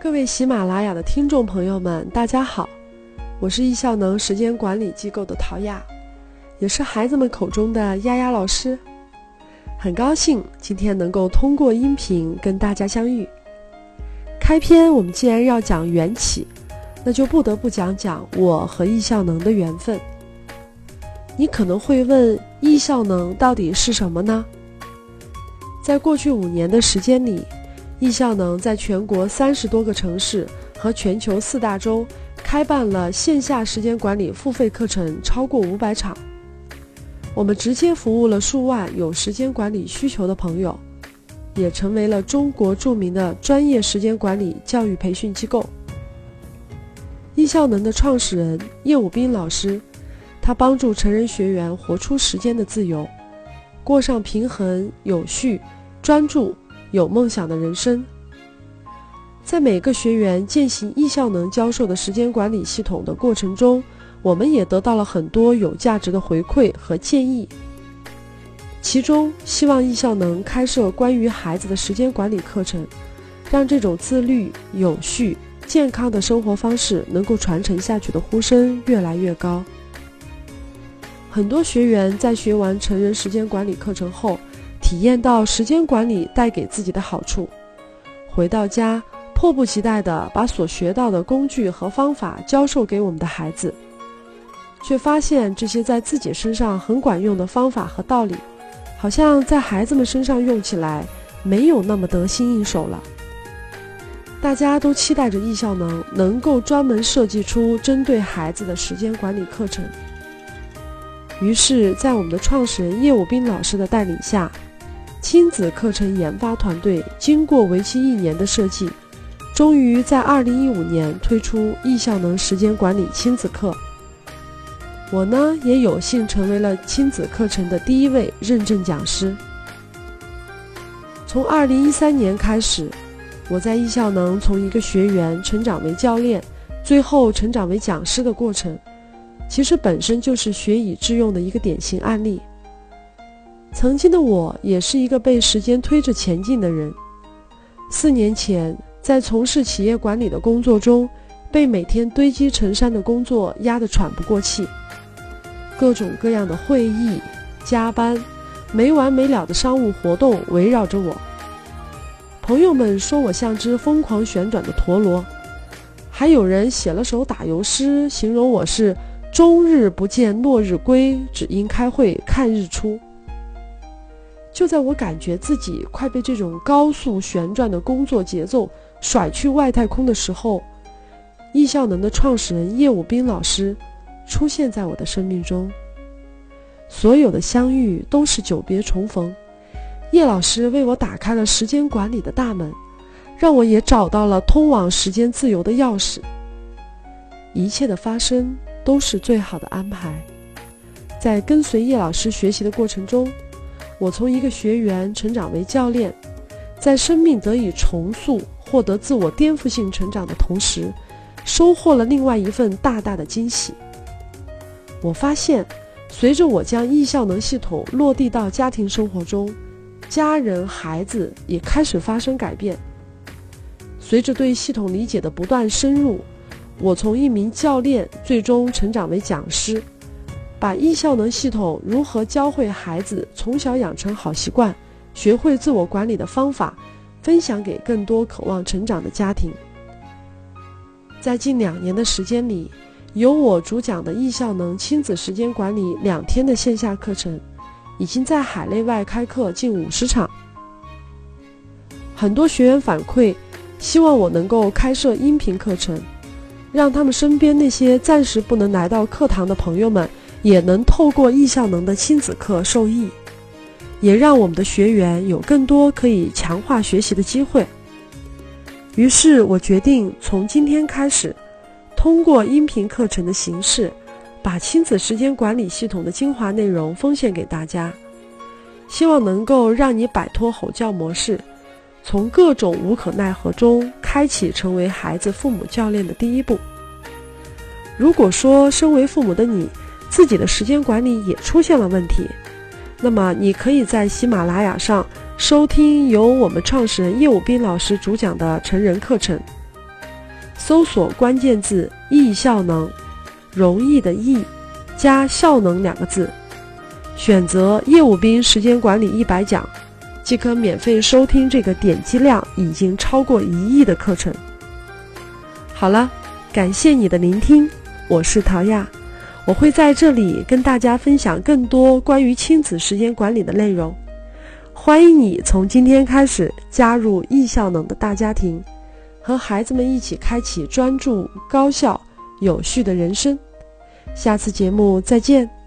各位喜马拉雅的听众朋友们，大家好，我是易效能时间管理机构的陶亚，也是孩子们口中的丫丫老师。很高兴今天能够通过音频跟大家相遇。开篇我们既然要讲缘起，那就不得不讲讲我和易效能的缘分。你可能会问，易效能到底是什么呢？在过去五年的时间里。易效能在全国三十多个城市和全球四大洲开办了线下时间管理付费课程超过五百场，我们直接服务了数万有时间管理需求的朋友，也成为了中国著名的专业时间管理教育培训机构。易效能的创始人叶武斌老师，他帮助成人学员活出时间的自由，过上平衡、有序、专注。有梦想的人生，在每个学员践行易效能教授的时间管理系统的过程中，我们也得到了很多有价值的回馈和建议。其中，希望易效能开设关于孩子的时间管理课程，让这种自律、有序、健康的生活方式能够传承下去的呼声越来越高。很多学员在学完成人时间管理课程后，体验到时间管理带给自己的好处，回到家迫不及待地把所学到的工具和方法教授给我们的孩子，却发现这些在自己身上很管用的方法和道理，好像在孩子们身上用起来没有那么得心应手了。大家都期待着易效能能够专门设计出针对孩子的时间管理课程，于是，在我们的创始人叶武斌老师的带领下。亲子课程研发团队经过为期一年的设计，终于在二零一五年推出易效能时间管理亲子课。我呢也有幸成为了亲子课程的第一位认证讲师。从二零一三年开始，我在易效能从一个学员成长为教练，最后成长为讲师的过程，其实本身就是学以致用的一个典型案例。曾经的我也是一个被时间推着前进的人。四年前，在从事企业管理的工作中，被每天堆积成山的工作压得喘不过气，各种各样的会议、加班、没完没了的商务活动围绕着我。朋友们说我像只疯狂旋转的陀螺，还有人写了首打油诗，形容我是“终日不见落日归，只因开会看日出”。就在我感觉自己快被这种高速旋转的工作节奏甩去外太空的时候，易效能的创始人叶武斌老师出现在我的生命中。所有的相遇都是久别重逢，叶老师为我打开了时间管理的大门，让我也找到了通往时间自由的钥匙。一切的发生都是最好的安排。在跟随叶老师学习的过程中。我从一个学员成长为教练，在生命得以重塑、获得自我颠覆性成长的同时，收获了另外一份大大的惊喜。我发现，随着我将易效能系统落地到家庭生活中，家人、孩子也开始发生改变。随着对系统理解的不断深入，我从一名教练最终成长为讲师。把易效能系统如何教会孩子从小养成好习惯、学会自我管理的方法，分享给更多渴望成长的家庭。在近两年的时间里，由我主讲的易效能亲子时间管理两天的线下课程，已经在海内外开课近五十场。很多学员反馈，希望我能够开设音频课程，让他们身边那些暂时不能来到课堂的朋友们。也能透过易效能的亲子课受益，也让我们的学员有更多可以强化学习的机会。于是我决定从今天开始，通过音频课程的形式，把亲子时间管理系统的精华内容奉献给大家，希望能够让你摆脱吼叫模式，从各种无可奈何中开启成为孩子父母教练的第一步。如果说身为父母的你，自己的时间管理也出现了问题，那么你可以在喜马拉雅上收听由我们创始人叶武斌老师主讲的成人课程。搜索关键字“易效能”，容易的易，加效能两个字，选择业务兵时间管理一百讲，即可免费收听这个点击量已经超过一亿的课程。好了，感谢你的聆听，我是陶亚，我会在这里跟大家分享更多关于亲子时间管理的内容。欢迎你从今天开始加入易效能的大家庭。和孩子们一起开启专注、高效、有序的人生。下次节目再见。